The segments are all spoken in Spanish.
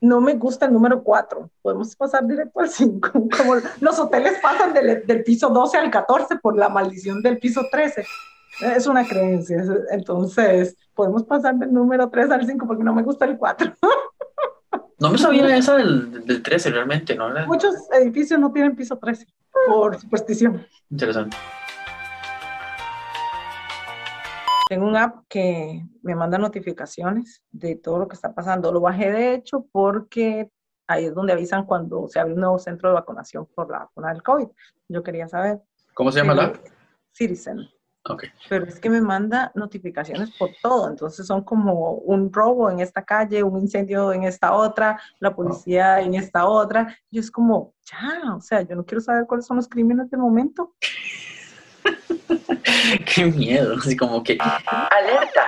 no me gusta el número 4. Podemos pasar directo al 5. Como los hoteles pasan del, del, piso 12 al 14 por la maldición del piso 13. Es una creencia. Entonces, podemos pasar del número 3 al 5 porque no me gusta el 4. No me sabía esa del, del 13 realmente, ¿no? Muchos edificios no tienen piso 13 por superstición. Interesante. Tengo un app que me manda notificaciones de todo lo que está pasando. Lo bajé de hecho porque ahí es donde avisan cuando se abre un nuevo centro de vacunación por la vacuna del COVID. Yo quería saber. ¿Cómo se llama la app? Citizen. Okay. Pero es que me manda notificaciones por todo, entonces son como un robo en esta calle, un incendio en esta otra, la policía en esta otra. Yo es como, ya, o sea, yo no quiero saber cuáles son los crímenes del momento. Qué miedo, así como que... Alerta,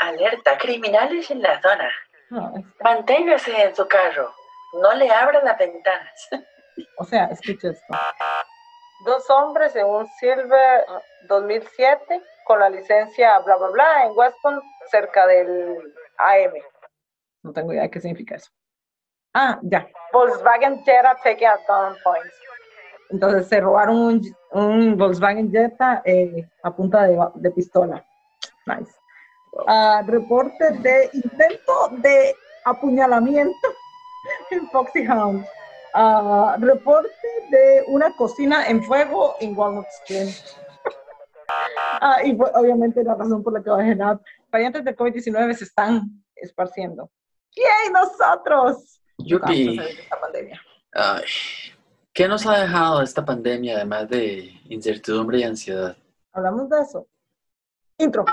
alerta, criminales en la zona. No, es- Manténgase en su carro, no le abra las ventanas. o sea, escucha esto. Dos hombres en un Silver 2007 con la licencia bla bla bla en Weston cerca del AM. No tengo idea de qué significa eso. Ah, ya. Volkswagen Jetta taken at gunpoint. Entonces se robaron un, un Volkswagen Jetta eh, a punta de, de pistola. Nice. Ah, reporte de intento de apuñalamiento en Foxy Hound. Ah, reporte de una cocina en fuego en Walnut. Ah, y obviamente la razón por la que bajé la. Variantes del COVID-19 se están esparciendo. ¡Yay, nosotros! Yupi. Esta pandemia. Ay, ¿Qué nos ha dejado esta pandemia además de incertidumbre y ansiedad? Hablamos de eso. Intro.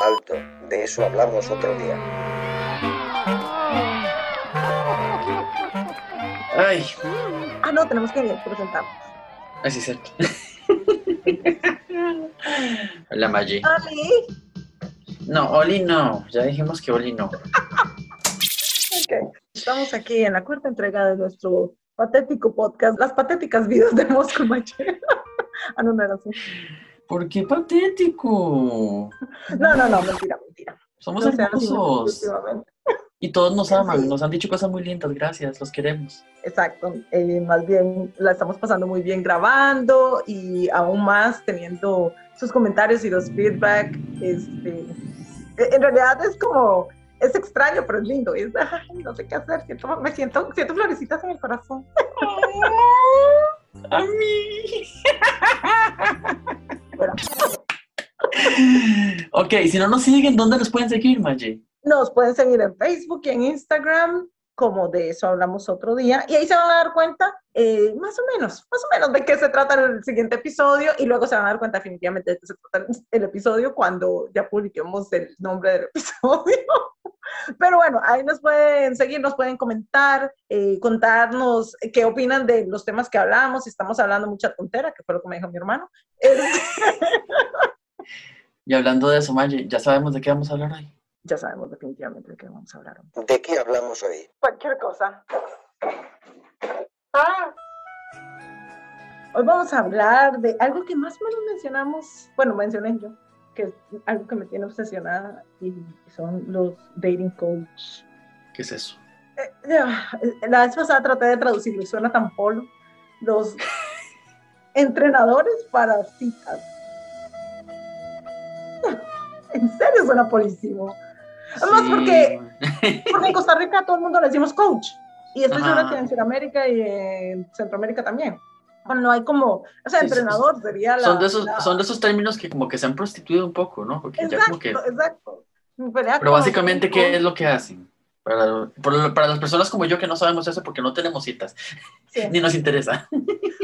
Alto, de eso hablamos otro día. Ay, Ah, no, tenemos que presentarnos. así es cierto. Hola Maggi. ¡Ali! No, Oli no. Ya dijimos que Oli no. Ok. Estamos aquí en la cuarta entrega de nuestro patético podcast, Las patéticas vidas de Moscú Machero. ah, no, no era así. ¿Por qué patético? No, no, no, mentira, mentira. Somos No hermosos. Y todos nos aman. Sí. Nos han dicho cosas muy lindas. Gracias. Los queremos. Exacto, eh, más bien la estamos pasando muy bien grabando y aún más teniendo sus comentarios y los feedback. Este, eh, en realidad es como, es extraño, pero es lindo. Es, ay, no sé qué hacer, siento, me siento, siento florecitas en el corazón. A mí. Bueno, Ok, si no nos siguen, ¿dónde nos pueden seguir, Maggi? nos pueden seguir en Facebook y en Instagram, como de eso hablamos otro día, y ahí se van a dar cuenta, eh, más o menos, más o menos de qué se trata el siguiente episodio, y luego se van a dar cuenta definitivamente de qué se trata el episodio cuando ya publiquemos el nombre del episodio. Pero bueno, ahí nos pueden seguir, nos pueden comentar, eh, contarnos qué opinan de los temas que hablamos, si estamos hablando mucha tontera, que fue lo que me dijo mi hermano. Y hablando de eso, Maggi, ya sabemos de qué vamos a hablar hoy. ya sabemos definitivamente de qué vamos a hablar. hoy. ¿De qué hablamos hoy? Cualquier cosa. Ah. Hoy vamos a hablar de algo que más o menos mencionamos, bueno, mencioné yo, que es algo que me tiene obsesionada y son los dating coach. ¿Qué es eso? Eh, La vez pasada traté de traducirlo suena tan polo. Los entrenadores para citas. En serio suena polísimo. Además, porque Porque en Costa Rica a todo el mundo le decimos coach. Y estoy segura Ajá. que en Sudamérica y en Centroamérica también. Bueno, no hay como, o sea, Sí, entrenador sería la... son, de esos, la- son de esos términos que como que se han prostituido un poco, ¿no? Porque ya Exacto, como que... exacto. Pero como básicamente, ¿qué es lo que hacen? Para, para las personas como yo que no sabemos eso porque no tenemos citas, Sí. ni nos interesa.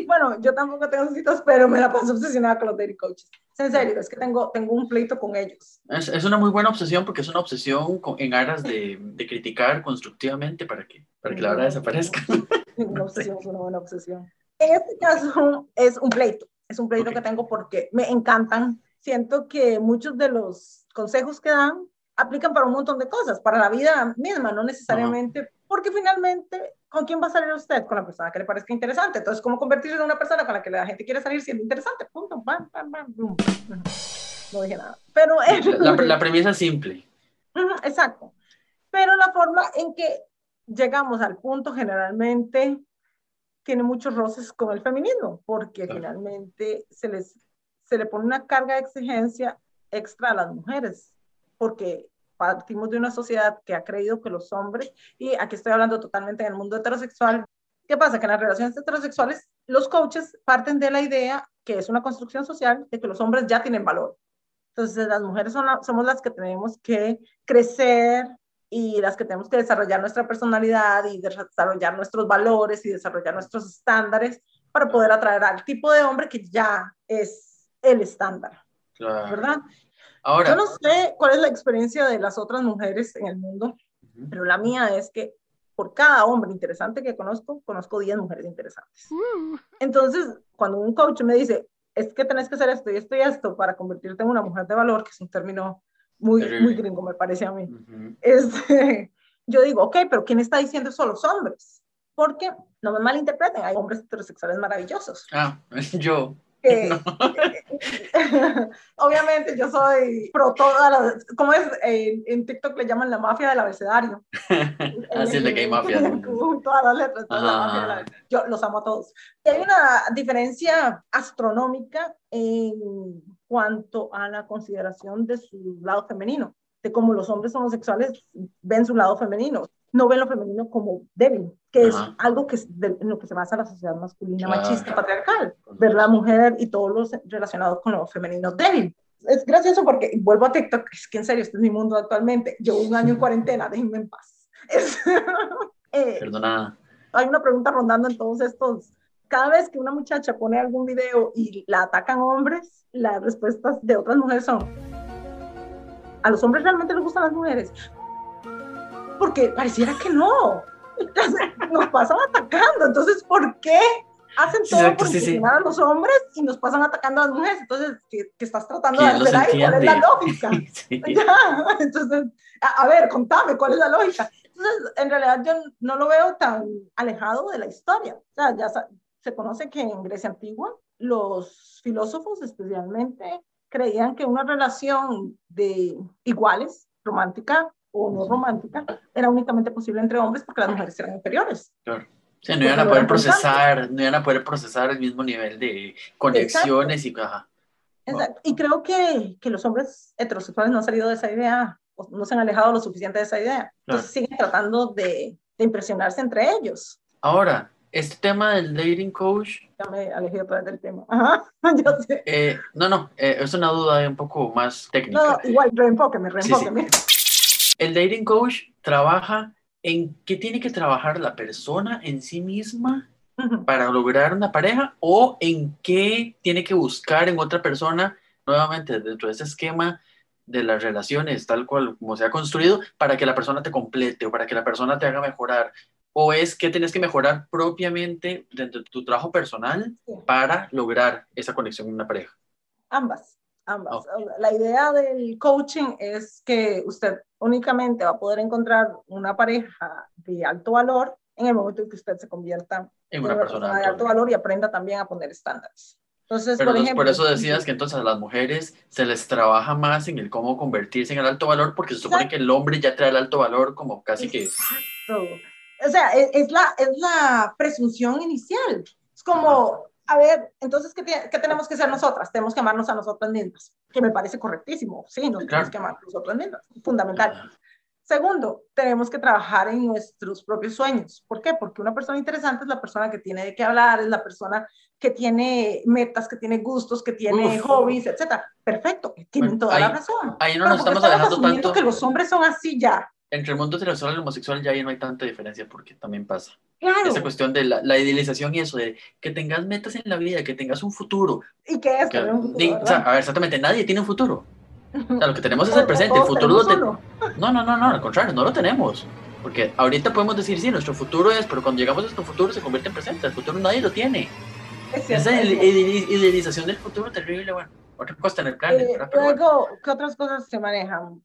Bueno, yo tampoco tengo citas, pero me la paso obsesionada con los dating coaches. En serio, es que tengo, tengo un pleito con ellos. Es, es una muy buena obsesión porque es una obsesión con- en aras de, de criticar constructivamente para que, para que la verdad desaparezca. Una obsesión es una buena obsesión. En este caso es un pleito. Es un pleito que tengo porque me encantan. Siento que muchos de los consejos que dan aplican para un montón de cosas, para la vida misma, no necesariamente, porque finalmente, ¿con quién va a salir usted? Con la persona que le parezca interesante. Entonces, ¿cómo convertirse en una persona con la que la gente quiere salir siendo interesante? Punto, bam, bam, bam, boom. No dije nada. Pero La, la- la premisa es simple. Exacto. Pero la forma en que llegamos al punto generalmente tiene muchos roces con el feminismo, porque Claro. finalmente se les se le pone una carga de exigencia extra a las mujeres, porque partimos de una sociedad que ha creído que los hombres, y aquí estoy hablando totalmente en el mundo heterosexual, ¿qué pasa? Que en las relaciones heterosexuales los coaches parten de la idea que es una construcción social de que los hombres ya tienen valor. Entonces las mujeres son la- somos las que tenemos que crecer y las que tenemos que desarrollar nuestra personalidad y desarrollar nuestros valores y desarrollar nuestros estándares para poder atraer al tipo de hombre que ya es el estándar, Claro. ¿verdad? Ahora, Yo no sé cuál es la experiencia de las otras mujeres en el mundo, Ujú. pero la mía es que por cada hombre interesante que conozco, conozco 10 mujeres interesantes. Entonces, cuando un coach me dice, es que tenés que hacer esto y esto y esto para convertirte en una mujer de valor, que es un término muy, muy gringo, me parece a mí, Ujú. este, yo digo, ok, pero ¿quién está diciendo eso? Los hombres. Porque, no me malinterpreten, hay hombres heterosexuales maravillosos. Ah, yo. que- obviamente yo soy pro todas las, ¿cómo es? En, en TikTok le llaman la mafia del abecedario. Así es de que hay mafia. todas las letras, toda mafia la- yo los amo a todos. Y hay una diferencia astronómica en cuanto a la consideración de su lado femenino, de cómo los hombres homosexuales ven su lado femenino. No ven lo femenino como débil, que es Ajá. algo que es de- en lo que se basa la sociedad masculina, Claro. machista, patriarcal. Ver la mujer y todo lo relacionado con lo femenino débil. Es gracioso porque vuelvo a TikTok, es que en serio, este es mi mundo actualmente. Llevo un año en cuarentena, déjenme en paz. Es- eh, Perdona. hay una pregunta rondando en todos estos. Cada vez que una muchacha pone algún video y la atacan hombres, las respuestas de otras mujeres son: ¿A los hombres realmente les gustan las mujeres? Porque pareciera que no. Nos pasan atacando. Entonces, ¿por qué hacen todo Exacto, por sí, sí. a los hombres y nos pasan atacando a las mujeres? Entonces, ¿qué, qué estás tratando de ¿Quién los hacer ahí? ¿Cuál es la lógica? Sí. Ya, entonces, a, a ver, contame, ¿cuál es la lógica? Entonces, en realidad yo no lo veo tan alejado de la historia. O sea, ya se conoce que en Grecia antigua los filósofos especialmente creían que una relación de iguales, romántica o no romántica, era únicamente posible entre hombres porque las mujeres eran inferiores. Claro. O sea, no iban a poder procesar, no iban a poder procesar el mismo nivel de conexiones y ajá. Exacto. Y creo que, que los hombres heterosexuales no han salido de esa idea, o no se han alejado lo suficiente de esa idea. Entonces siguen tratando de, de impresionarse entre ellos. Ahora, este tema del dating coach, Ya me alejé otra vez del tema. Ajá, yo sé. eh, no, no, eh, es una duda un poco más técnica. No, igual, reenfóqueme, Sí, sí. reenfóqueme. El dating coach trabaja en qué tiene que trabajar la persona en sí misma para lograr una pareja o en qué tiene que buscar en otra persona, nuevamente dentro de ese esquema de las relaciones, tal cual como se ha construido, para que la persona te complete o para que la persona te haga mejorar. O es que tienes que mejorar propiamente dentro de tu trabajo personal Sí. para lograr esa conexión con una pareja. Ambas, ambas. Ok. La idea del coaching es que usted únicamente va a poder encontrar una pareja de alto valor en el momento en que usted se convierta En en una una persona persona de alto valor y aprenda también a poner estándares. Entonces, Pero por ejemplo, por eso decías que entonces a las mujeres se les trabaja más en el cómo convertirse en el alto valor, porque se supone que el hombre ya trae el alto valor como casi que... Exacto. O sea, es, es la, es la presunción inicial. Es como, a ver, entonces, ¿qué, tie- qué tenemos que hacer nosotras? Tenemos que amarnos a nosotras mismas, que me parece correctísimo. Sí, nos Claro. tenemos que amar a nosotras mismas, fundamental. Segundo, tenemos que trabajar en nuestros propios sueños. ¿Por qué? Porque una persona interesante es la persona que tiene de qué hablar, es la persona que tiene metas, que tiene gustos, que tiene Uf. hobbies, etc. Perfecto, tienen Bueno, toda ahí- la razón. Ahí no Pero nos ¿por qué estamos alejando asumiendo tanto. que los hombres son así ya. Entre el mundo heterosexual y el homosexual ya ahí no hay tanta diferencia porque también pasa. Claro. Esa cuestión de la, la idealización y eso de que tengas metas en la vida, que tengas un futuro. ¿Y qué es? que- tener un futuro, o sea, a ver, exactamente, nadie tiene un futuro. O sea, lo que tenemos es el presente, el futuro lo tenemos. No, no, no, no, al contrario, no lo tenemos. Porque ahorita podemos decir, sí, nuestro futuro es, pero cuando llegamos a nuestro futuro se convierte en presente. El futuro nadie lo tiene. Es cierto, Esa es idealización del futuro terrible, bueno, otra cosa en el plan. Eh, luego, ¿qué otras cosas se manejan?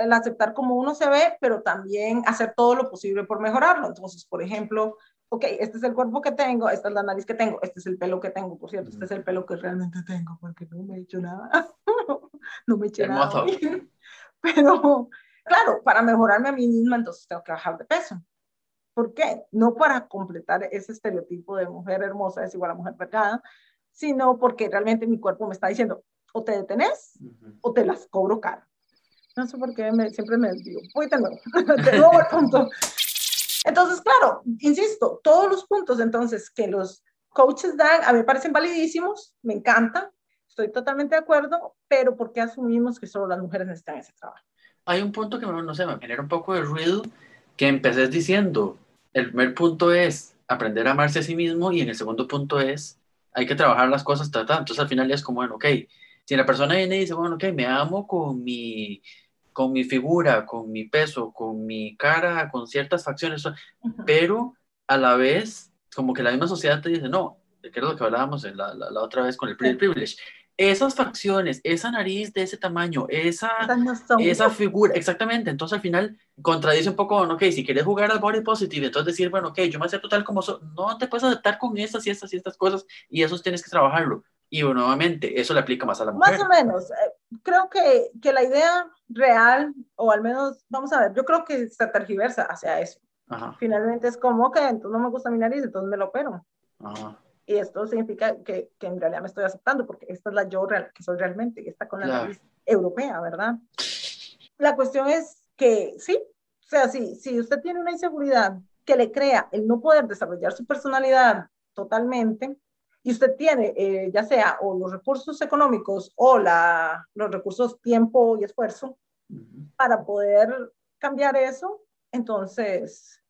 El aceptar como uno se ve, pero también hacer todo lo posible por mejorarlo. Entonces, por ejemplo, ok, este es el cuerpo que tengo, esta es la nariz que tengo, este es el pelo que tengo, por cierto, este es el pelo que realmente tengo, porque no me he hecho nada. no me he hecho nada. Pero, claro, para mejorarme a mí misma, entonces tengo que bajar de peso. ¿Por qué? No para completar ese estereotipo de mujer hermosa es igual a mujer pecada, sino porque realmente mi cuerpo me está diciendo, o te detenés o te las cobro caro. No sé por qué me, siempre me digo, voy de nuevo, de nuevo al punto. Entonces, claro, insisto, todos los puntos entonces que los coaches dan, a mí me parecen validísimos, me encanta, estoy totalmente de acuerdo, pero ¿por qué asumimos que solo las mujeres necesitan ese trabajo? Hay un punto que no sé, me genera un poco de ruido, que empecé diciendo, el primer punto es aprender a amarse a sí mismo y en el segundo punto es, hay que trabajar las cosas, entonces al final es como, bueno, ok, si la persona viene y dice, bueno, ok, me amo con mi, con mi figura, con mi peso, con mi cara, con ciertas facciones, pero a la vez, como que la misma sociedad te dice, no, que es lo que hablábamos la, la, otra vez con el privilege, esas facciones, esa nariz de ese tamaño, esa, esa figura, exactamente, entonces al final contradice un poco, ok, si quieres jugar al body positive, entonces decir, bueno, ok, yo me acepto tal como soy, no te puedes aceptar con estas y estas y estas cosas, y eso tienes que trabajarlo. Y nuevamente, eso le aplica más a la mujer. Más o menos. Creo que, que la idea real, o al menos, vamos a ver, yo creo que se tergiversa hacia eso. Finalmente es como, que entonces no me gusta mi nariz, entonces me lo opero. Y esto significa que, que, en realidad me estoy aceptando, porque esta es la yo real, que soy realmente, y está con la nariz europea, ¿verdad? La cuestión es que sí, o sea, sí, si usted tiene una inseguridad que le crea el no poder desarrollar su personalidad totalmente, y usted tiene, eh, ya sea o los recursos económicos o la, los recursos tiempo y esfuerzo para poder cambiar eso, entonces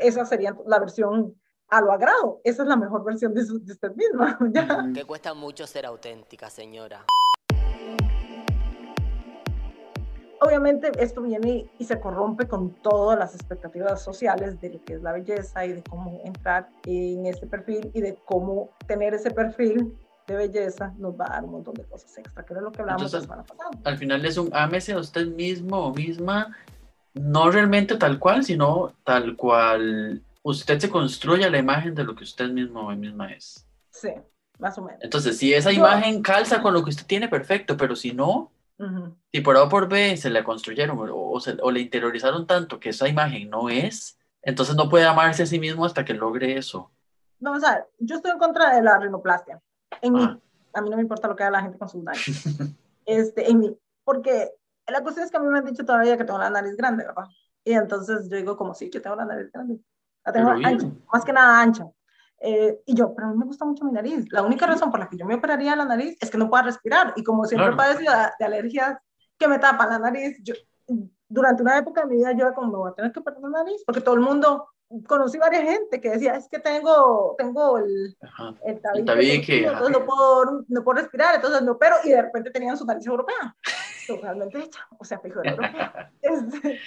esa sería la versión a lo agrado. Esa es la mejor versión de, de usted misma. Que cuesta mucho ser auténtica, señora. Obviamente esto viene y se corrompe con todas las expectativas sociales de lo que es la belleza y de cómo entrar en este perfil y de cómo tener ese perfil de belleza nos va a dar un montón de cosas extra, que es lo que hablamos la semana pasada. Al final es un ámese a usted mismo o misma, no realmente tal cual, sino tal cual usted se construye la imagen de lo que usted mismo o misma es. Sí, más o menos. Entonces, si esa imagen calza con lo que usted tiene, perfecto, pero si no, si por A o por B se le construyeron o, o, le interiorizaron tanto que esa imagen no es, entonces no puede amarse a sí mismo hasta que logre eso. Vamos a ver, yo estoy en contra de la rinoplastia. En mí, ah. a mí no me importa lo que haga la gente con sus nariz. este, en mí, porque la cuestión es que a mí me han dicho todavía que tengo la nariz grande, ¿verdad? Y entonces yo digo como sí, que tengo la nariz grande. La tengo ancha, más que nada ancha. Eh, y yo, pero a mí me gusta mucho mi nariz. La única razón por la que yo me operaría la nariz es que no pueda respirar. Y como siempre he padecido de, alergias que me tapan la nariz, yo, durante una época de mi vida yo como me voy a tener que operar la nariz, porque todo el mundo, conocí varias gente que decía, es que tengo, tengo el, el tabique, entonces no puedo, no puedo respirar, entonces no opero, y de repente tenían su nariz europea, totalmente hecha, o sea, fijo europea. Este,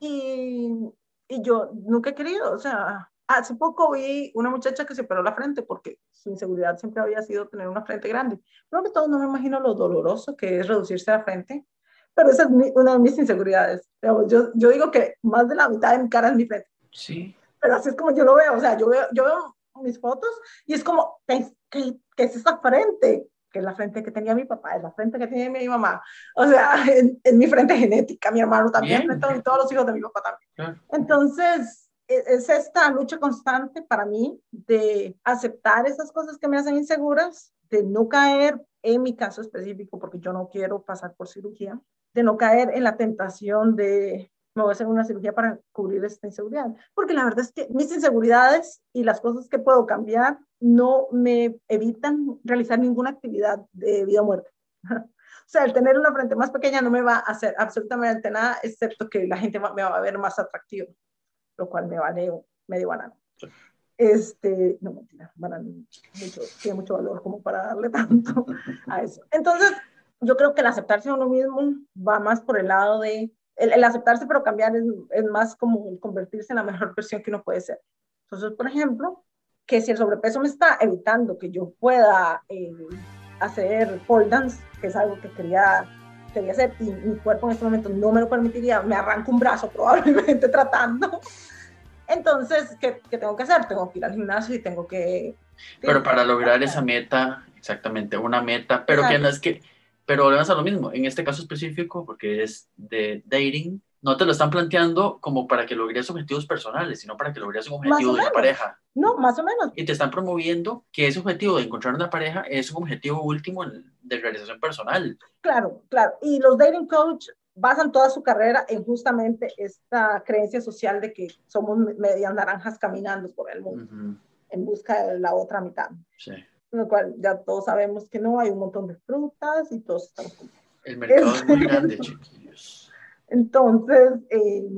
y, y yo nunca he querido, o sea, Hace poco vi una muchacha que se operó la frente porque su inseguridad siempre había sido tener una frente grande. Creo que todos no me imagino lo doloroso que es reducirse la frente, pero esa es una de mis inseguridades. Yo, yo digo que más de la mitad de mi cara es mi frente. Sí. Pero así es como yo lo veo. O sea, yo veo, yo veo mis fotos y es como, ¿qué, qué, es esa frente? que es la frente que tenía mi papá, es la frente que tiene mi mamá. O sea, es, mi frente genética, mi hermano también, y todos los hijos de mi papá también. Entonces, es esta lucha constante para mí de aceptar esas cosas que me hacen inseguras, de no caer, en mi caso específico, porque yo no quiero pasar por cirugía, de no caer en la tentación de me voy a hacer una cirugía para cubrir esta inseguridad. Porque la verdad es que mis inseguridades y las cosas que puedo cambiar no me evitan realizar ninguna actividad de vida o muerte. O sea, el tener una frente más pequeña no me va a hacer absolutamente nada, excepto que la gente me va a ver más atractivo lo cual me vale medio banano. Este, no mentira, banano mucho, tiene mucho valor como para darle tanto a eso. Entonces, yo creo que el aceptarse a uno mismo va más por el lado de, el, aceptarse pero cambiar es, es, más como convertirse en la mejor versión que uno puede ser. Entonces, por ejemplo, que si el sobrepeso me está evitando que yo pueda eh, hacer pole dance, que es algo que quería quería hacer y mi cuerpo en este momento no me lo permitiría, me arranco un brazo probablemente tratando. Entonces, ¿qué, ¿qué, tengo que hacer? Tengo que ir al gimnasio y tengo que... Pero para lograr esa meta, exactamente, una meta, pero que no es que, pero volvemos a lo mismo, en este caso específico, porque es de dating, no te lo están planteando como para que logres objetivos personales, sino para que logres un objetivo de una pareja. No, más o menos. Y te están promoviendo que ese objetivo de encontrar una pareja es un objetivo último de realización personal. Claro, claro. Y los dating coach basan toda su carrera en justamente esta creencia social de que somos me- medias naranjas caminando por el mundo Ujú, en busca de la otra mitad. sí. Lo cual ya todos sabemos que no, hay un montón de frutas y todos estamos El mercado es muy grande, chiquillos. Entonces, eh,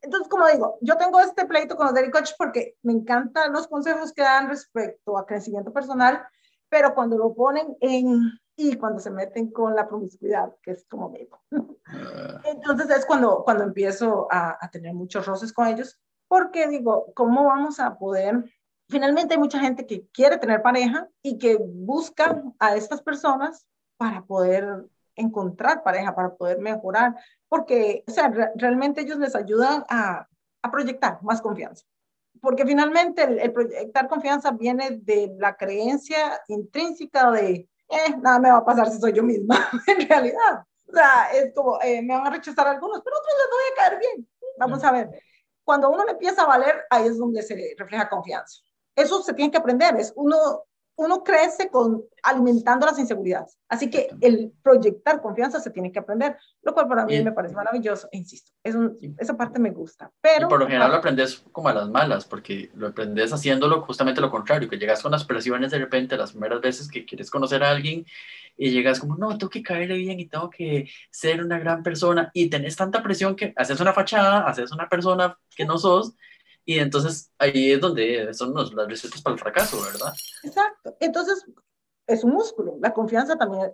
entonces, como digo, yo tengo este pleito con los dating coach porque me encantan los consejos que dan respecto a crecimiento personal, pero cuando lo ponen en, y cuando se meten con la promiscuidad, que es como medio. Ah, Entonces es cuando, cuando empiezo a, a tener muchos roces con ellos, porque digo, ¿cómo vamos a poder? Finalmente hay mucha gente que quiere tener pareja y que busca a estas personas para poder encontrar pareja, para poder mejorar, porque, o sea, re- realmente ellos les ayudan a, a proyectar más confianza. Porque finalmente el, el proyectar confianza viene de la creencia intrínseca de, eh, nada me va a pasar si soy yo misma, en realidad. O sea, es como, eh, me van a rechazar algunos, pero otros les voy a caer bien. Vamos a ver. Cuando uno le empieza a valer, ahí es donde se refleja confianza. Eso se tiene que aprender. Es uno, uno crece con, alimentando las inseguridades. Así que el proyectar confianza se tiene que aprender, lo cual para mí Y- me parece maravilloso. Insisto, es un- Sí. esa parte me gusta. Y Pero, por lo general lo aprendes como a las malas, porque lo aprendes haciéndolo justamente lo contrario, que llegas con las presiones de repente las primeras veces que quieres conocer a alguien y llegas como, no, tengo que caerle bien y tengo que ser una gran persona y tenés tanta presión que haces una fachada, haces una persona que no sos y entonces ahí es donde son los- las recetas para el fracaso, ¿verdad? Exacto. Entonces, es un músculo. La confianza también,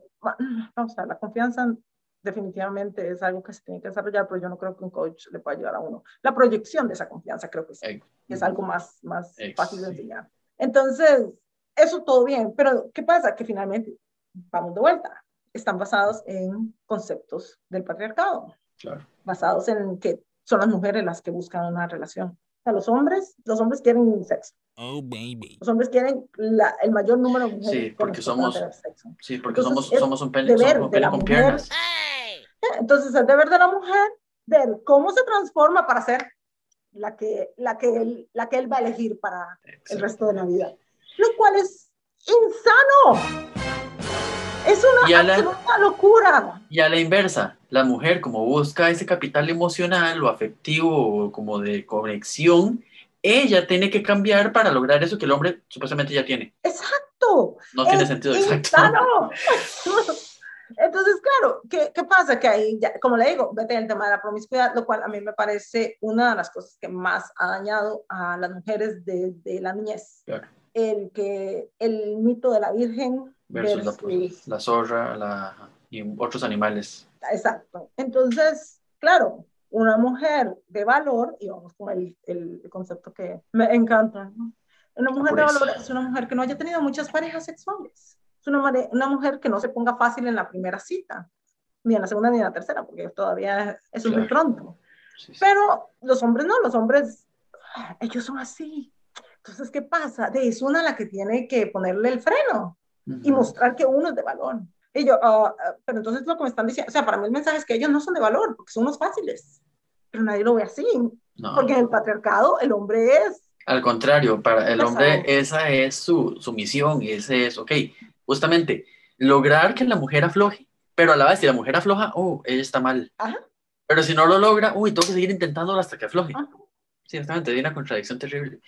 vamos a ver, la confianza definitivamente es algo que se tiene que desarrollar, pero yo no creo que un coach le pueda ayudar a uno. La proyección de esa confianza creo que sí, es algo más, más Ex- fácil de enseñar. Entonces, eso todo bien, pero ¿qué pasa? Que finalmente, vamos de vuelta, están basados en conceptos del patriarcado, Claro. basados en que son las mujeres las que buscan una relación. Sea, los hombres, los hombres quieren sexo. Oh, baby. Los hombres quieren la- el mayor número de mujeres Sí, porque somos-. Sí, porque Entonces, somos, somos un pene, deber somos un de la pene con mujer. piernas. Entonces, es deber de la mujer ver cómo se transforma para ser la que, la que, él, la que él va a elegir para el Exacto. resto de la vida. Lo cual es insano. Es Y una a la- absoluta locura. Y a la inversa, la mujer como busca ese capital emocional o afectivo o como de conexión, ella tiene que cambiar para lograr eso que el hombre supuestamente ya tiene. Exacto. No tiene Es sentido exacto. insano. Entonces, claro, ¿qué, ¿qué pasa? Que ahí, ya, como le digo, vete el tema de la promiscuidad, lo cual a mí me parece una de las cosas que más ha dañado a las mujeres desde la niñez. Claro. El que el mito de la Virgen Versus la, versus- la zorra la, y otros animales. Exacto. Entonces, claro, una mujer de valor, y vamos con el, el concepto que me encanta, ¿no? Una mujer de pureza. valor es una mujer que no haya tenido muchas parejas sexuales. Es una, una mujer que no se ponga fácil en la primera cita, ni en la segunda ni en la tercera, porque todavía eso es muy Claro. pronto. Sí, sí. Pero los hombres no, los hombres, ah, ellos son así. Entonces, ¿qué pasa? De es una la que tiene que ponerle el freno y Ujú. mostrar que uno es de valor. Y yo, ah, pero entonces lo que me están diciendo, o sea, para mí el mensaje es que ellos no son de valor, porque son unos fáciles, pero nadie lo ve así, No. porque en el patriarcado el hombre es, Al contrario, para el hombre esa es su, su misión ese es, ok, justamente, lograr que la mujer afloje, pero a la vez si la mujer afloja, oh, ella está mal. Ajá. Pero si no lo logra, uy, tengo que seguir intentándolo hasta que afloje. Ajá. Sí, exactamente, hay una contradicción terrible.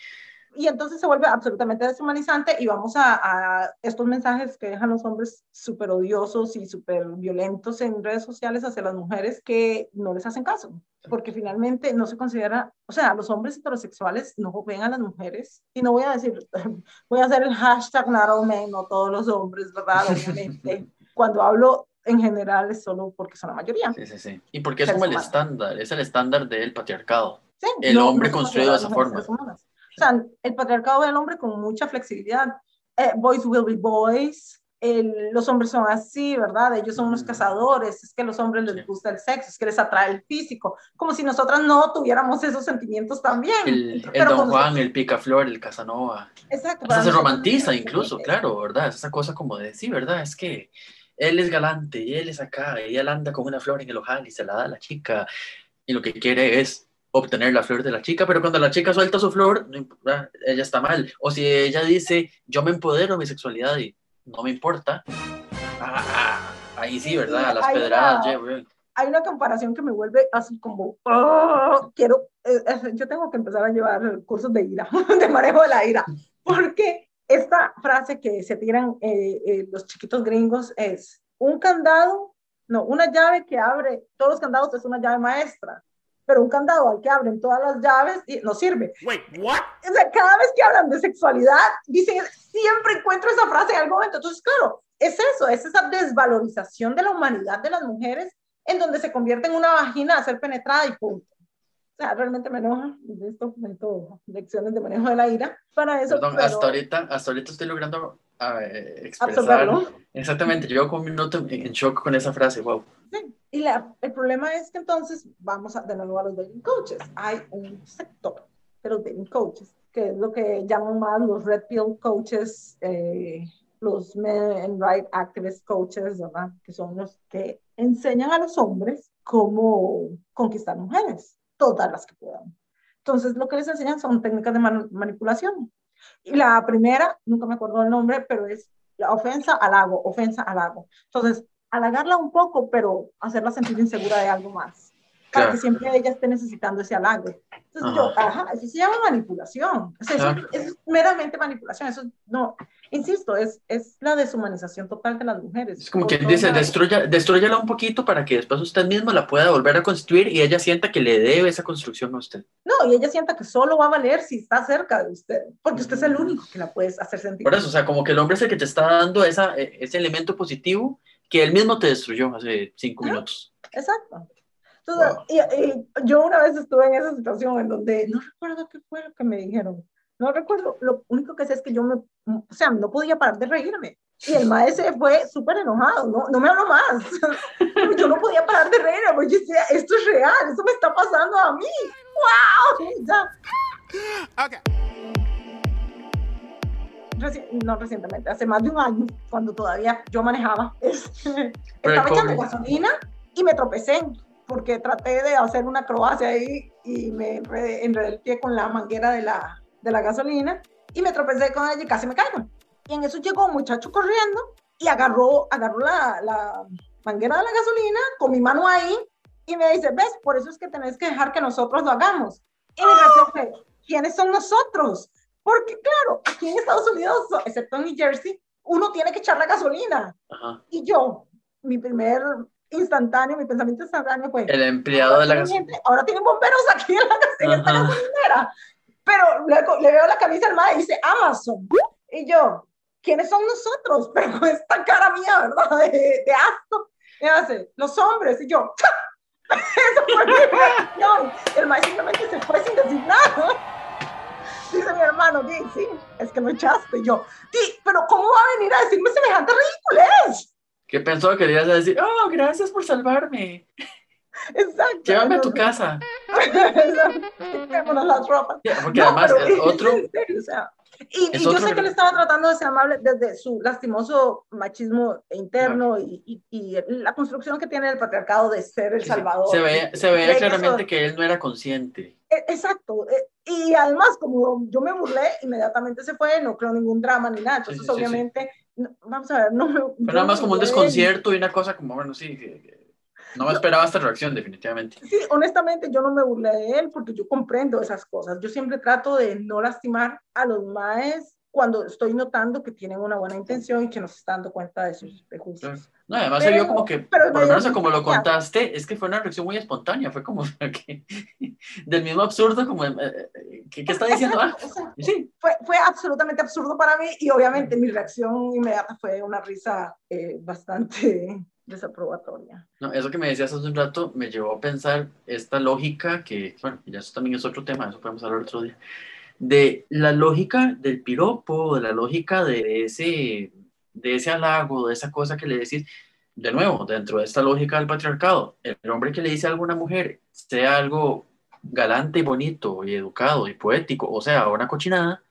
Y entonces se vuelve absolutamente deshumanizante y vamos a, a estos mensajes que dejan los hombres súper odiosos y súper violentos en redes sociales hacia las mujeres que no les hacen caso, porque finalmente no se considera, o sea, los hombres heterosexuales no ven a las mujeres, y no voy a decir, voy a hacer el hashtag not all men, no todos los hombres, ¿verdad? Obviamente, cuando hablo en general es solo porque son la mayoría. Sí, sí, sí. Y porque es como el estándar, es el estándar del patriarcado. Sí, El hombre se construido de esa forma. seres humanos. O sea, el patriarcado ve al hombre con mucha flexibilidad. Eh, boys will be boys. El- los hombres son así, ¿verdad? Ellos son unos cazadores. Es que a los hombres les Sí. gusta el sexo, es que les atrae el físico. Como si nosotras no tuviéramos esos sentimientos también. El, el Pero Don Juan, nosotros- el Picaflor, el Casanova. Exacto. Para se romantiza incluso, claro, ¿verdad? Es esa cosa como de, sí, ¿verdad? Es que él es galante y él es acá y él anda con una flor en el ojal y se la da a la chica. y lo que quiere es obtener la flor de la chica, pero cuando la chica suelta su flor, no importa, ella está mal. O si ella dice, yo me empodero de mi sexualidad y no me importa, ah, ahí sí, ¿verdad? Las Hay pedradas, una- yeah, hay una comparación que me vuelve así como, "Ah", quiero, eh, eh, yo tengo que empezar a llevar cursos de ira, de manejo de la ira, porque esta frase que se tiran eh, eh, los chiquitos gringos es, un candado, no, una llave que abre todos los candados es una llave maestra, pero un candado al que abren todas las llaves y no sirve. Wait, what? O sea, cada vez que hablan de sexualidad, dicen, siempre encuentro esa frase en algún momento. Entonces, claro, es eso, es esa desvalorización de la humanidad de las mujeres en donde se convierte en una vagina a ser penetrada y punto. O sea, realmente me enoja. De esto necesito lecciones de manejo de la ira para eso. Perdón, pero hasta ahorita, hasta ahorita estoy logrando ver, expresar. absorberlo. Exactamente, llevo como un minuto en shock con esa frase, wow. Sí. Y la- el problema es que entonces vamos a, de nuevo a los dating coaches. Hay un sector de los dating coaches, que es lo que llaman más los red pill coaches, eh, los men and right activist coaches, ¿verdad? Que son los que enseñan a los hombres cómo conquistar mujeres, todas las que puedan. Entonces, lo que les enseñan son técnicas de man- manipulación. Y la primera, nunca me acuerdo el nombre, pero es la ofensa, halago, ofensa, halago. Entonces, halagarla un poco, pero hacerla sentir insegura de algo más. Para Claro. que siempre ella esté necesitando ese halago. Entonces yo, ajá, eso se llama manipulación. O sea, eso Claro. es meramente manipulación. Eso no, insisto, es, es la deshumanización total de las mujeres. Es como todos dice, destruya, destruyala un poquito para que después usted mismo la pueda volver a construir y ella sienta que le debe esa construcción a usted. No, y ella sienta que solo va a valer si está cerca de usted, porque usted es el único que la puede hacer sentir. Por eso, o sea, como que el hombre es el que te está dando esa, eh, ese elemento positivo que él mismo te destruyó hace cinco Ajá. minutos. Exacto. Entonces, Wow. y, y yo una vez estuve en esa situación en donde no recuerdo qué fue lo que me dijeron. No recuerdo, lo único que sé es que yo me, o sea, no podía parar de reírme. Y el maestro fue súper enojado, no, no me habló más. Yo no podía parar de reírme porque yo decía, esto es real, esto me está pasando a mí. ¡Wow! Ya. Okay. Reci- no recientemente, hace más de un año, cuando todavía yo manejaba, este, estaba echando gasolina y me tropecé porque traté de hacer una acrobacia ahí y me enredé, enredé el pie con la manguera de la, de la gasolina y me tropecé con ella y casi me caigo. Y en eso llegó un muchacho corriendo y agarró, agarró la, la manguera de la gasolina con mi mano ahí y me dice, ves, por eso es que tenés que dejar que nosotros lo hagamos. Y mi reacción fue, ¿quiénes son nosotros? Porque claro, aquí en Estados Unidos, excepto en New Jersey, uno tiene que echar la gasolina. Ajá. Y yo, mi primer instantáneo, mi pensamiento instantáneo fue, El empleado de la gente- ahora tienen bomberos aquí en, la, en esta Ajá. gasolinera. Pero luego le veo la camisa al mae y dice Amazon. Y yo, ¿quiénes son nosotros? Pero con esta cara mía, ¿verdad? De, de asco. Me hace, los hombres. Y yo, esa fue mi reacción. El mae simplemente se fue sin decir nada. Dice mi hermano, di, sí, es que no echaste. Y yo, di, pero ¿cómo va a venir a decirme semejante ridiculez? ¿Qué pensó que a decir? Oh, gracias por salvarme. Exacto. Llévame a tu casa. Quitémonos las ropas. Porque No, además otro, o sea, y, y yo otro sé que él estaba tratando de ser amable desde su lastimoso machismo interno y, y- y la construcción que tiene el patriarcado de ser el salvador. Se veía, se veía claramente eso- que él no era consciente. e- Exacto. e- Y además, como yo me burlé, inmediatamente se fue, no creo ningún drama ni nada. Entonces, Sí, sí, sí, sí. obviamente, no- vamos a ver, no me. Fue nada más como un desconcierto y una cosa como, bueno, sí, que- que no me esperaba esta reacción, definitivamente. Sí, honestamente yo no me burlé de él porque yo comprendo esas cosas. Yo siempre trato de no lastimar a los maes cuando estoy notando que tienen una buena intención y que no se están dando cuenta de sus prejuicios. No, además se Pero- vio como que, pero por lo menos como lo contaste, es que fue una reacción muy espontánea, fue como que, del mismo absurdo, como, eh, eh, ¿qué, qué está diciendo? Ah, sí, fue, fue absolutamente absurdo para mí y obviamente mi reacción inmediata fue una risa eh, bastante desaprobatoria. no, eso que me decías hace un rato me llevó a pensar esta lógica que, bueno, ya eso también es otro tema, eso podemos hablar otro día, de la lógica del piropo, de la lógica de ese, de ese halago, de esa cosa que le decís, de nuevo, dentro de esta lógica del patriarcado, el hombre que le dice a una mujer, sea algo galante y bonito y educado y poético, o sea, una cochinada,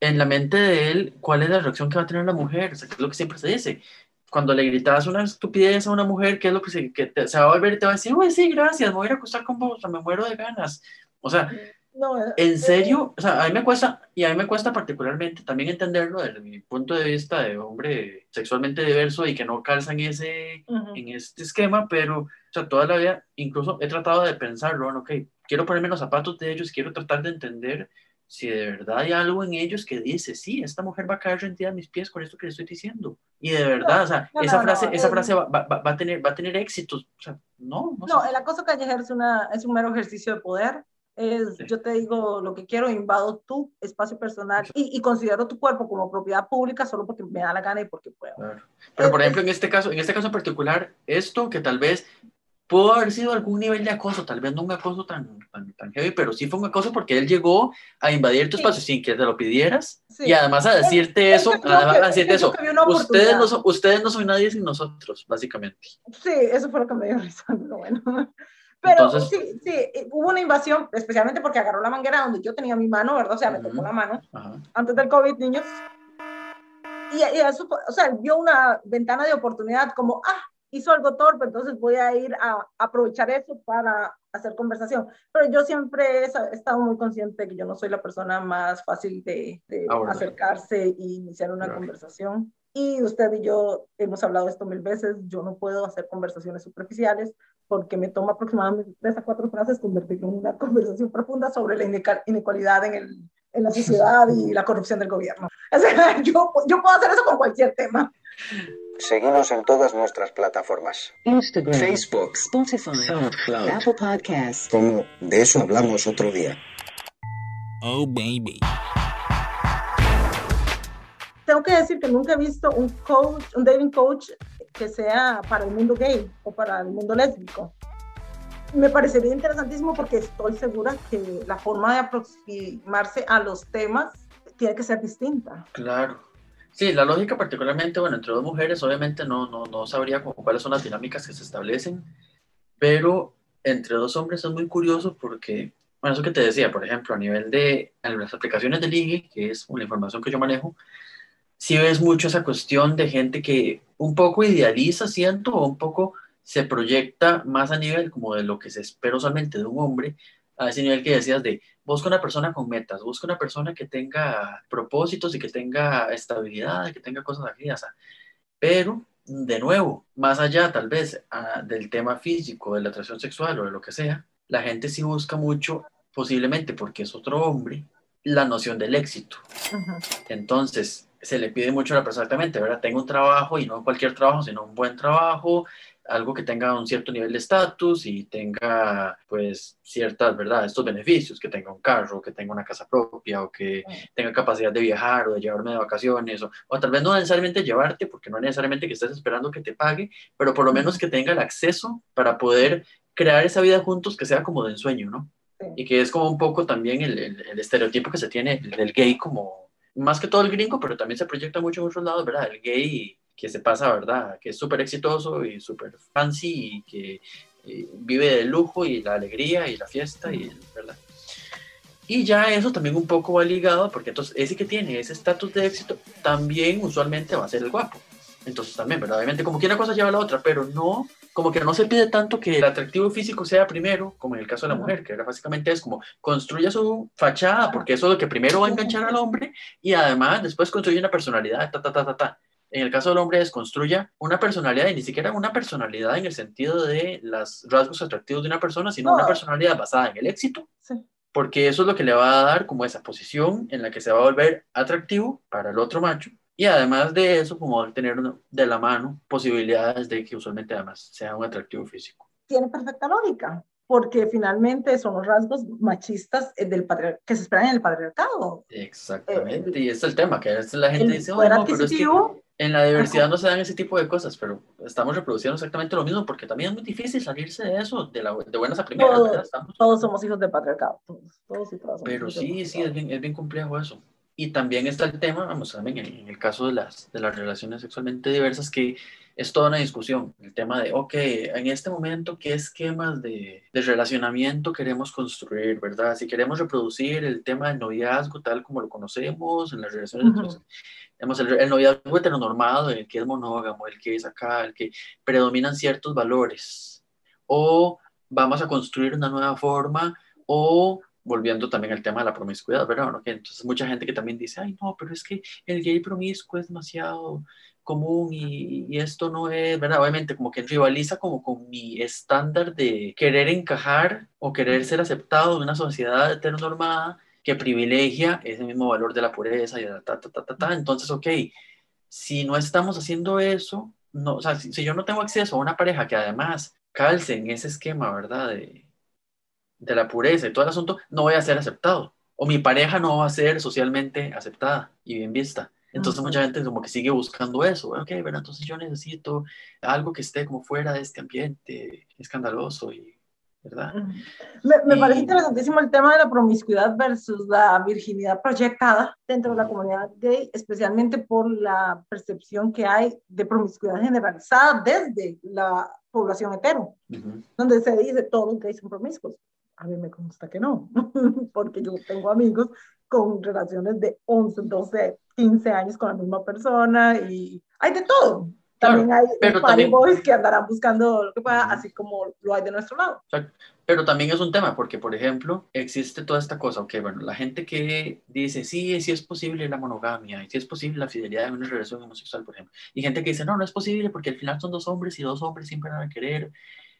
en la mente de él, ¿cuál es la reacción que va a tener la mujer? O sea, que es lo que siempre se dice. cuando le gritas una estupidez a una mujer, ¿qué es lo que se, te- se va a volver te va a decir, uy, sí, gracias, me voy a ir a acostar con vos, me muero de ganas? O sea, No, eh, en serio, o sea, a mí me cuesta, y a mí me cuesta particularmente también entenderlo desde mi punto de vista de hombre sexualmente diverso y que no calza en ese, en este esquema, pero, o sea, toda la vida, incluso he tratado de pensarlo, bueno, ok, quiero ponerme los zapatos de ellos, quiero tratar de entender si de verdad hay algo en ellos que dice, sí, esta mujer va a caer rendida a mis pies con esto que le estoy diciendo. Y de verdad, o sea, no, esa no, frase, esa eh, frase va, va- va- a tener, va a tener éxitos. O sea, no, no, el acoso callejero es, una, es un mero ejercicio de poder. Es, yo te digo lo que quiero, invado tu espacio personal y, y considero tu cuerpo como propiedad pública solo porque me da la gana y porque puedo. Claro. Pero por Es- ejemplo, en este caso, en este caso en particular, esto que tal vez pudo haber sido algún nivel de acoso, tal vez no un acoso tan, tan, tan heavy, pero sí fue un acoso porque él llegó a invadir tu Sí. espacio sin que te lo pidieras Sí. y además a decirte Él- eso, creyó además que- a decirte creyó eso, ustedes no, son, ustedes no son nadie sin nosotros, básicamente. Sí, eso fue lo que me dio risa, pero bueno. Pero Entonces- sí, sí, eh, hubo una invasión, especialmente porque agarró la manguera donde yo tenía mi mano, ¿verdad? O sea, me tocó la mano antes del COVID, niños. Y, y eso, o sea, vio una ventana de oportunidad como, ah, hizo algo torpe, entonces voy a ir a aprovechar eso para hacer conversación. Pero yo siempre he estado muy consciente de que yo no soy la persona más fácil de, de Abordar. acercarse e iniciar una Claro. conversación. Y usted y yo hemos hablado esto mil veces, yo no puedo hacer conversaciones superficiales porque me toma aproximadamente tres a cuatro frases convertirlo en una conversación profunda sobre la inequalidad en, el, en la sociedad y la corrupción del gobierno. O sea, yo, yo puedo hacer eso con cualquier tema. Seguimos en todas nuestras plataformas. Instagram, Facebook, Spotify, SoundCloud. Apple Podcasts. Como de eso hablamos otro día. Oh, baby. Tengo que decir que nunca he visto un coach, un dating coach que sea para el mundo gay o para el mundo lésbico. Me parecería interesantísimo porque estoy segura que la forma de aproximarse a los temas tiene que ser distinta. Claro. Sí, la lógica particularmente, bueno, entre dos mujeres, obviamente no, no, no sabría cuáles son las dinámicas que se establecen, pero entre dos hombres es muy curioso porque, bueno, eso que te decía, por ejemplo, a nivel de las aplicaciones de ligue, que es una información que yo manejo, sí ves mucho esa cuestión de gente que un poco idealiza, siento, o un poco se proyecta más a nivel como de lo que se espera usualmente de un hombre, a ese nivel que decías de busca una persona con metas, busca una persona que tenga propósitos y que tenga estabilidad, que tenga cosas así, o sea, pero de nuevo, más allá tal vez ah, del tema físico, de la atracción sexual o de lo que sea, la gente sí busca mucho, posiblemente porque es otro hombre, la noción del éxito. Entonces, se le pide mucho a la persona exactamente, ¿verdad? Tengo un trabajo y no cualquier trabajo, sino un buen trabajo, algo que tenga un cierto nivel de estatus y tenga, pues, ciertas, ¿verdad? Estos beneficios, que tenga un carro, que tenga una casa propia o que tenga capacidad de viajar o de llevarme de vacaciones o, o tal vez no necesariamente llevarte, porque no necesariamente que estés esperando que te pague, pero por lo menos que tenga el acceso para poder crear esa vida juntos que sea como de ensueño, ¿no? Sí. Y que es como un poco también el, el, el estereotipo que se tiene del gay como, más que todo el gringo, pero también se proyecta mucho en otros lados, ¿verdad? El gay que se pasa, ¿verdad? Que es súper exitoso y súper fancy y que eh, vive del lujo y la alegría y la fiesta, y, ¿verdad? Y ya eso también un poco va ligado, porque entonces ese que tiene ese estatus de éxito también usualmente va a ser el guapo. Entonces también, ¿verdad? Obviamente como que una cosa lleva a la otra, pero no, como que no se pide tanto que el atractivo físico sea primero, como en el caso de la mujer, que básicamente es como construya su fachada, porque eso es lo que primero va a enganchar al hombre, y además después construye una personalidad, ta, ta, ta, ta, ta. En el caso del hombre es construya una personalidad, y ni siquiera una personalidad en el sentido de los rasgos atractivos de una persona, sino No. una personalidad basada en el éxito, Sí. porque eso es lo que le va a dar como esa posición en la que se va a volver atractivo para el otro macho. Y además de eso, como tener de la mano posibilidades de que usualmente además sea un atractivo físico. Tiene perfecta lógica, porque finalmente son los rasgos machistas eh, del que se esperan en el patriarcado. Exactamente, y ese es el tema, que a veces la gente dice, "Oh, no, pero es que en la diversidad no se dan ese tipo de cosas, pero estamos reproduciendo exactamente lo mismo, porque también es muy difícil salirse de eso, de, la, de buenas a primeras, Todo. ¿verdad? Estamos- todos somos hijos del patriarcado, todos, todos y todas Pero sí, sí, es bien, es bien complejo eso. Y también está el tema, vamos, también en, en el caso de las, de las relaciones sexualmente diversas, que es toda una discusión. El tema de, ok, en este momento, ¿qué esquemas de, de relacionamiento queremos construir, verdad? Si queremos reproducir el tema del noviazgo tal como lo conocemos en las relaciones, Ujú. digamos, el, el noviazgo heteronormado, el que es monógamo, el que es acá, el que predominan ciertos valores, o vamos a construir una nueva forma, o volviendo también al tema de la promiscuidad, ¿verdad? Bueno, que entonces mucha gente que también dice, ay, no, pero es que el gay promiscuo es demasiado común y, y esto no es, ¿verdad? Obviamente como que rivaliza como con mi estándar de querer encajar o querer ser aceptado en una sociedad heteronormada que privilegia ese mismo valor de la pureza y de la ta, ta, ta, ta, ta. Entonces, ok, si no estamos haciendo eso, no, o sea, si, si yo no tengo acceso a una pareja que además calce en ese esquema, ¿verdad? De, de la pureza y todo el asunto, no voy a ser aceptado. O mi pareja no va a ser socialmente aceptada y bien vista. Entonces Ujú. mucha gente como que sigue buscando eso. Ok, ¿verdad? Entonces yo necesito algo que esté como fuera de este ambiente escandaloso y, ¿verdad? Me, me Y- parece interesantísimo el tema de la promiscuidad versus la virginidad proyectada dentro de la comunidad gay, especialmente por la percepción que hay de promiscuidad generalizada desde la población hetero, Ujú. donde se dice todos los gays son promiscuos. A mí me consta que no, porque yo tengo amigos con relaciones de 11, 12, 15 años con la misma persona y hay de todo. También hay pero también- boys que andarán buscando lo que pueda, así como lo hay de nuestro lado. Pero también es un tema, porque, por ejemplo, existe toda esta cosa, ok, bueno, la gente que dice, sí, sí es posible la monogamia, y sí es posible la fidelidad en una relación homosexual, por ejemplo, y gente que dice, no, no es posible porque al final son dos hombres y dos hombres siempre van a querer,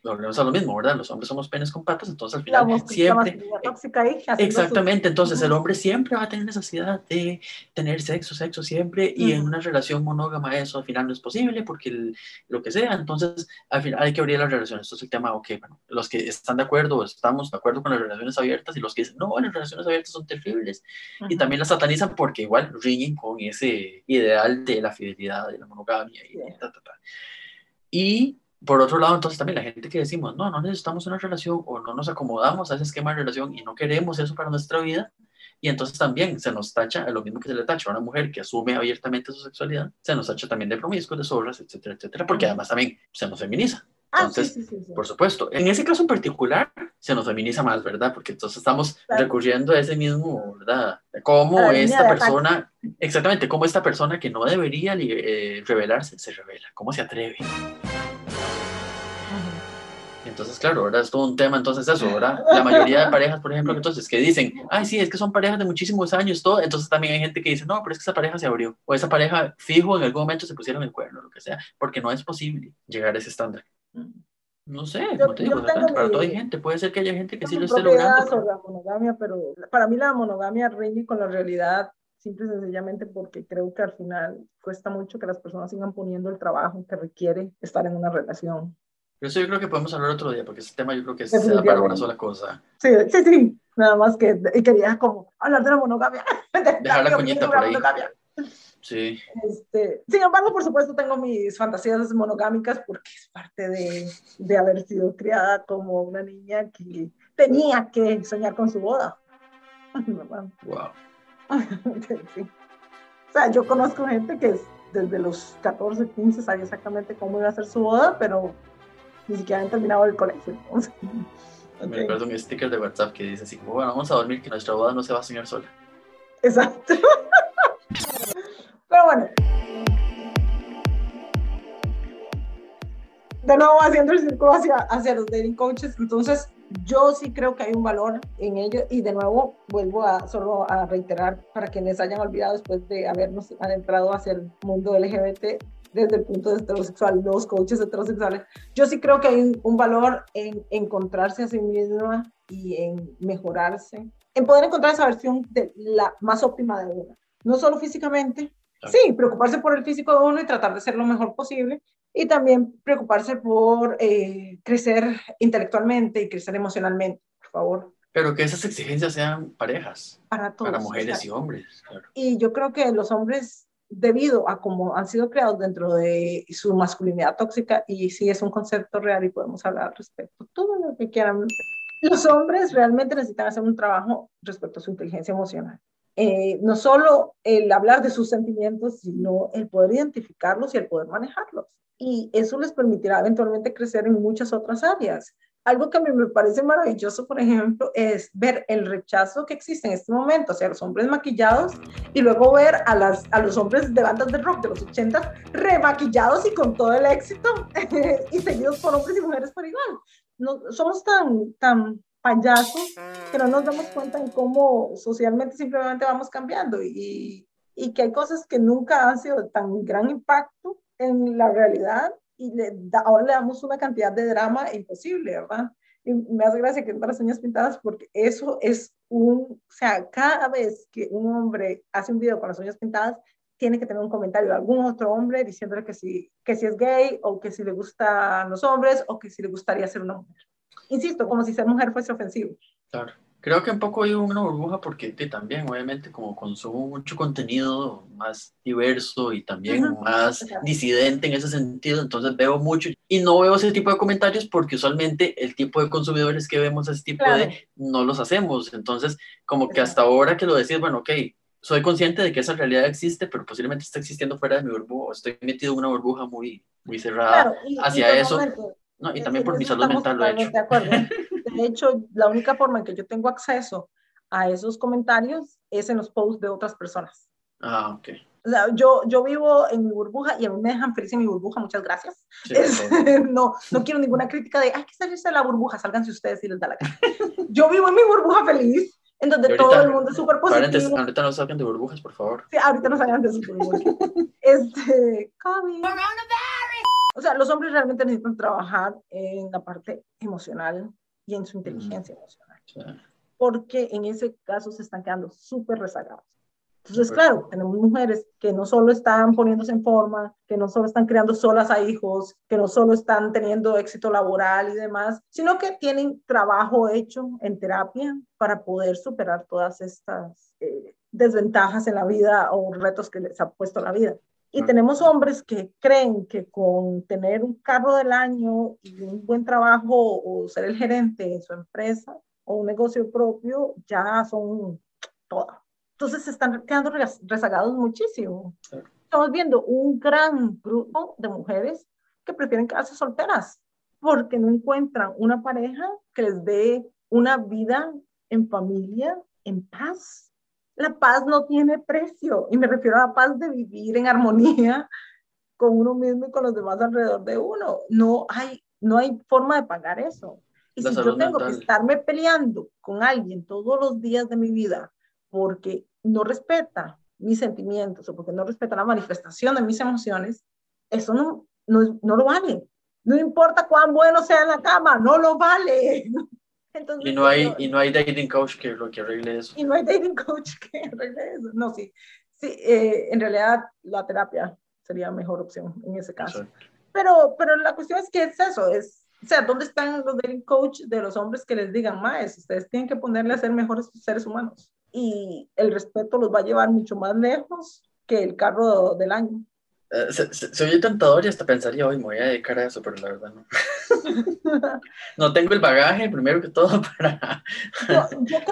volvemos a lo mismo, ¿verdad? Los hombres somos penes con patas, entonces al final siempre... ahí. Exactamente, entonces el hombre siempre va a tener necesidad de tener sexo, sexo siempre, y en una relación monógama eso al final no es posible porque el- lo que sea, entonces al final hay que abrir las relaciones. Entonces el tema, ok, bueno, los que están de acuerdo, estamos de acuerdo con las relaciones abiertas y los que dicen, no, las relaciones abiertas son terribles y Ujú. también las satanizan porque igual riñen con ese ideal de la fidelidad, de la monogamia y Sí. ta, ta, ta. Y por otro lado, entonces también la gente que decimos, no, no necesitamos una relación o no nos acomodamos a ese esquema de relación y no queremos eso para nuestra vida. Y entonces también se nos tacha, lo mismo que se le tacha a una mujer que asume abiertamente su sexualidad, se nos tacha también de promiscuos, de zorras, etcétera, etcétera, porque además también se nos feminiza. Ah, sí, Entonces, sí, sí, sí. por supuesto, en ese caso en particular se nos feminiza más, ¿verdad? Porque entonces estamos Claro. recurriendo a ese mismo, ¿verdad? Cómo esta persona, exactamente, cómo esta persona que no debería eh, revelarse, se revela, cómo se atreve. Entonces, claro, ahora es todo un tema, entonces eso, ¿verdad? La mayoría de parejas, por ejemplo, entonces, que dicen, ay, sí, es que son parejas de muchísimos años, todo, entonces también hay gente que dice, no, pero es que esa pareja se abrió, o esa pareja fijo en algún momento se pusieron el cuerno, lo que sea, porque no es posible llegar a ese estándar. No sé, como te digo, tengo exactamente, para toda hay gente, puede ser que haya gente que sí lo esté logrando. pero- la monogamia, pero para mí la monogamia riñe con la realidad simple y sencillamente porque creo que al final cuesta mucho que las personas sigan poniendo el trabajo que requiere estar en una relación. Pero eso yo creo que podemos hablar otro día, porque ese tema yo creo que se da para una sola cosa. Sí, sí, sí, nada más que y quería como hablar de la monogamia. Dejar la coñita por de ahí. Sí, Este, sin embargo, por supuesto, tengo mis fantasías monogámicas porque es parte de, de haber sido criada como una niña que tenía que soñar con su boda. Wow. Sí. O sea, yo conozco gente que es- desde los 14, 15 sabía exactamente cómo iba a ser su boda, pero ni siquiera han terminado el colegio. Me ok. recuerdo un sticker de WhatsApp que dice así, como, bueno, vamos a dormir que nuestra boda no se va a soñar sola. Exacto. Pero bueno. De nuevo haciendo el círculo hacia, hacia los dating coaches, entonces yo sí creo que hay un valor en ello y de nuevo vuelvo a solo a reiterar para quienes hayan olvidado después de habernos adentrado hacia el mundo LGBT desde el punto de heterosexual, los coaches heterosexuales, yo sí creo que hay un, valor en encontrarse a sí misma y en mejorarse, en poder encontrar esa versión de la más óptima de uno. No solo físicamente, Claro. sí, preocuparse por el físico de uno y tratar de ser lo mejor posible, y también preocuparse por eh, crecer intelectualmente y crecer emocionalmente, por favor, Pero que esas exigencias sean parejas, para todos. para mujeres o y sea, hombres. Claro. y yo creo que los hombres, debido a cómo han sido creados dentro de su masculinidad tóxica, y sí es un concepto real y podemos hablar al respecto, todo lo que quieran, los hombres realmente necesitan hacer un trabajo respecto a su inteligencia emocional. Eh, no solo el hablar de sus sentimientos, sino el poder identificarlos y el poder manejarlos. y eso les permitirá eventualmente crecer en muchas otras áreas. Algo que a mí me parece maravilloso, por ejemplo, es ver el rechazo que existe en este momento hacia los hombres maquillados y luego ver a, las, a los hombres de bandas de rock de los 80 remaquillados y con todo el éxito y seguidos por hombres y mujeres por igual. No, somos tan, tan payasos que no nos damos cuenta en cómo socialmente simplemente vamos cambiando y, y que hay cosas que nunca han sido tan gran impacto en la realidad y le ahora le damos una cantidad de drama imposible, ¿verdad? Y me hace gracia que es para uñas pintadas porque eso es un, o sea, cada vez que un hombre hace un video con las uñas pintadas, tiene que tener un comentario de algún otro hombre diciéndole que sí, que si es gay o que si le gustan los hombres o que si le gustaría ser una mujer. Insisto, como si ser mujer fuese ofensivo. Claro. Creo que un poco hay una burbuja porque también, obviamente, como consumo mucho contenido más diverso y también más disidente en ese sentido, entonces veo mucho y no veo ese tipo de comentarios porque usualmente el tipo de consumidores que vemos ese tipo de no los hacemos. Entonces, como que hasta ahora que lo decís, bueno, ok, soy consciente de que esa realidad existe, pero posiblemente está existiendo fuera de mi burbuja, o estoy metido en una burbuja muy, muy cerrada hacia eso. No, y también por mi salud mental lo he hecho. De acuerdo. De hecho, la única forma en que yo tengo acceso a esos comentarios es en los posts de otras personas. Ah, ok. O sea, yo, yo vivo en mi burbuja y a mí me dejan feliz en mi burbuja, muchas gracias. no, no quiero ninguna crítica de, hay que salirse de la burbuja, sálganse ustedes y les da la cara. yo vivo en mi burbuja feliz, en donde todo el mundo es súper positivo. Ahorita no salgan de burbujas, por favor. Sí, ahorita no salgan de sus burbujas. este, COVID. O sea, los hombres realmente necesitan trabajar en la parte emocional y en su inteligencia emocional. Porque en ese caso se están quedando súper rezagados. Entonces, claro, tenemos mujeres que no solo están poniéndose en forma, que no solo están creando solas a hijos, que no solo están teniendo éxito laboral y demás, sino que tienen trabajo hecho en terapia para poder superar todas estas eh, desventajas en la vida o retos que les ha puesto la vida. Y tenemos hombres que creen que con tener un carro del año y un buen trabajo o ser el gerente de su empresa o un negocio propio ya son todo. Entonces se están quedando rezagados muchísimo. Estamos viendo un gran grupo de mujeres que prefieren quedarse solteras porque no encuentran una pareja que les dé una vida en familia, en paz, la paz no tiene precio y me refiero a la paz de vivir en armonía con uno mismo y con los demás alrededor de uno. No hay, no hay forma de pagar eso. Y si yo tengo que estarme peleando con alguien todos los días de mi vida porque no respeta mis sentimientos o porque no respeta la manifestación de mis emociones, eso no, no, no lo vale. No importa cuán bueno sea en la cama, no lo vale. y, no hay, y no hay dating coach que lo que arregle eso. Y no hay dating coach que arregle eso. No, sí. Sí, eh, en realidad la terapia sería mejor opción en ese caso. Pero, pero la cuestión es que es eso, es, o sea, ¿dónde están los dating coach de los hombres que les digan, más? Ustedes tienen que ponerle a ser mejores seres humanos. Y el respeto los va a llevar mucho más lejos que el carro del año. Eh, soy tentador y hasta pensaría, hoy me voy a dedicar a eso, pero la verdad no. no tengo el bagaje, primero que todo, para,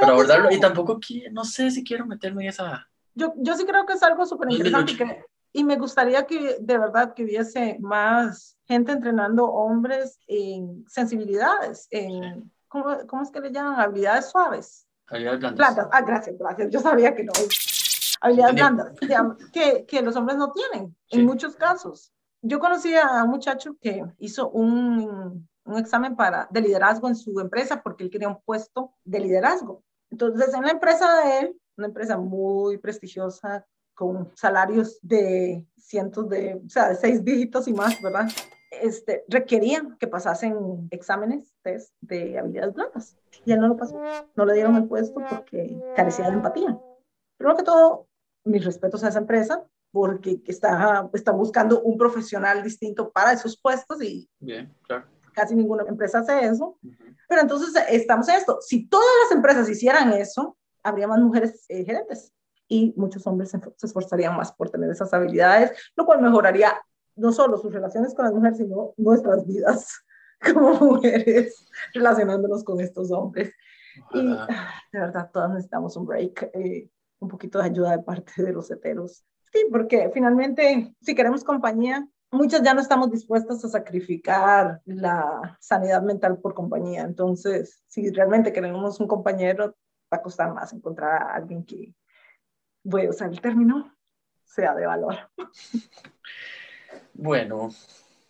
abordarlo. y tampoco, no sé si quiero meterme en esa... Yo, yo sí creo que es algo súper interesante y me gustaría que de verdad que hubiese más gente entrenando hombres en sensibilidades, en, ¿cómo, ¿cómo, es que le llaman? Habilidades suaves. Habilidades blandas. Ah, gracias, gracias. Yo sabía que no habilidades blandas que, que, los hombres no tienen en muchos casos. Yo conocí a un muchacho que hizo un, un examen para, de liderazgo en su empresa porque él quería un puesto de liderazgo. Entonces, en la empresa de él, una empresa muy prestigiosa, con salarios de cientos de, o sea, de seis dígitos y más, ¿verdad? Este, requerían que pasasen exámenes, test de habilidades blandas. Y él no lo pasó. No le dieron el puesto porque carecía de empatía. Primero que todo, mis respetos a esa empresa porque está, está buscando un profesional distinto para esos puestos y Bien, claro. casi ninguna empresa hace eso. Pero entonces estamos en esto. Si todas las empresas hicieran eso, habría más mujeres eh, gerentes y muchos hombres se, esforzarían más por tener esas habilidades, lo cual mejoraría no solo sus relaciones con las mujeres, sino nuestras vidas como mujeres relacionándonos con estos hombres. Y ah, de verdad, todas necesitamos un break. Eh, un poquito de ayuda de parte de los heteros. Sí, porque finalmente, si queremos compañía, muchas ya no estamos dispuestas a sacrificar la sanidad mental por compañía. Entonces, si realmente queremos un compañero, va a costar más encontrar a alguien que, voy a usar el término, sea de valor. Bueno,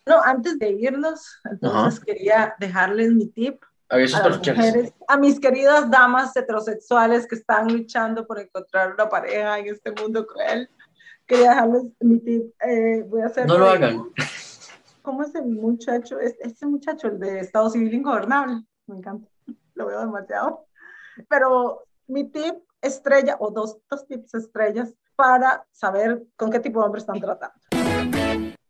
No, antes de irnos, entonces quería dejarles mi tip a parroquiales. mujeres, a mis queridas damas heterosexuales que están luchando por encontrar una pareja en este mundo cruel. Quería dejarles mi tip. eh, voy a hacer. No lo hagan. ¿Cómo es el muchacho? Es- Ese muchacho, el de Estado Civil Ingobernable. Me encanta. Lo veo demasiado. Pero mi tip estrella, o dos, dos tips estrellas, para saber con qué tipo de hombre están tratando.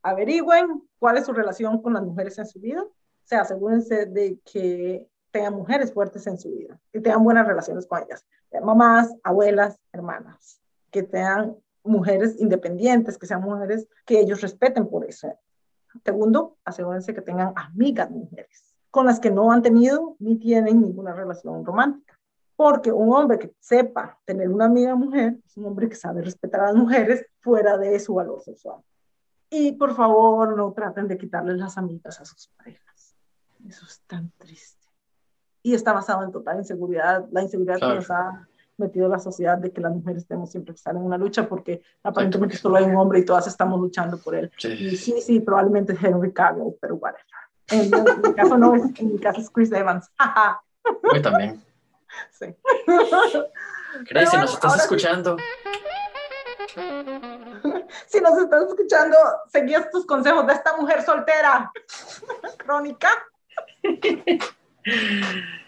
Averigüen cuál es su relación con las mujeres en su vida. O sea, asegúrense de que tengan mujeres fuertes en su vida y tengan buenas relaciones con ellas. Mamás, abuelas, hermanas. Que tengan mujeres independientes, que sean mujeres que ellos respeten por eso. Segundo, asegúrense que tengan amigas mujeres con las que no han tenido ni tienen ninguna relación romántica. Porque un hombre que sepa tener una amiga mujer es un hombre que sabe respetar a las mujeres fuera de su valor sexual. Y por favor, no traten de quitarles las amigas a sus parejas. Eso es tan triste. Y está basado en total inseguridad, la inseguridad Claro. que nos ha metido la sociedad de que las mujeres tenemos siempre que estar en una lucha porque aparentemente solo hay un hombre y todas estamos luchando por él. Y Sí. sí, sí, probablemente es Henry Cavill, pero whatever. En, mi- en mi caso no, es, en mi caso es Chris Evans. Hoy también. sí. Grace, bueno, nos estás sí. escuchando, Si nos estás escuchando, seguí estos consejos de esta mujer soltera, crónica,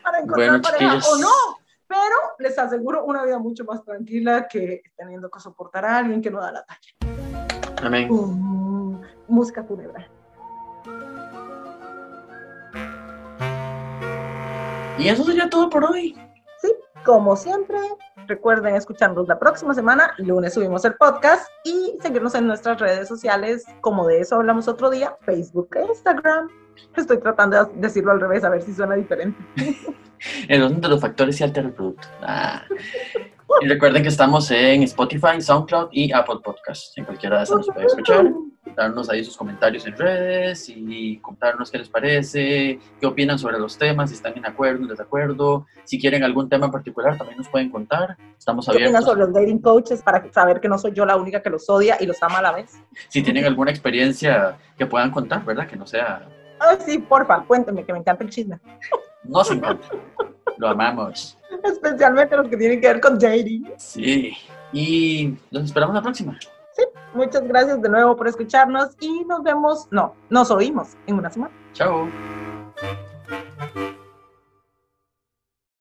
para encontrar Bueno, pareja chiquillos. o no. Pero les aseguro una vida mucho más tranquila que teniendo que soportar a alguien que no da la talla. amén. Mm, música fúnebre. Y eso sería todo por hoy. Como siempre, recuerden escucharnos la próxima semana. Lunes subimos el podcast y seguirnos en nuestras redes sociales, como de eso hablamos otro día, Facebook e Instagram. Estoy tratando de decirlo al revés, a ver si suena diferente. De los factores y altera el. Ah. Y recuerden que estamos en Spotify, SoundCloud y Apple Podcasts. En cualquiera de esas nos pueden escuchar. Darnos ahí sus comentarios en redes y contarnos qué les parece, qué opinan sobre los temas, si están en acuerdo, en desacuerdo. Si quieren algún tema en particular, también nos pueden contar. Estamos ¿Qué opinan abiertos. sobre los dating coaches para saber que no soy yo la única que los odia y los ama a la vez? Si tienen alguna experiencia que puedan contar, ¿verdad? Que no sea. Ay, sí, porfa, cuéntenme, que me encanta el chisme. Nos encanta. Lo amamos. Especialmente los que tienen que ver con dating. Sí. Y los esperamos la próxima. Muchas gracias de nuevo por escucharnos y nos vemos, no, nos oímos en una semana. Chao.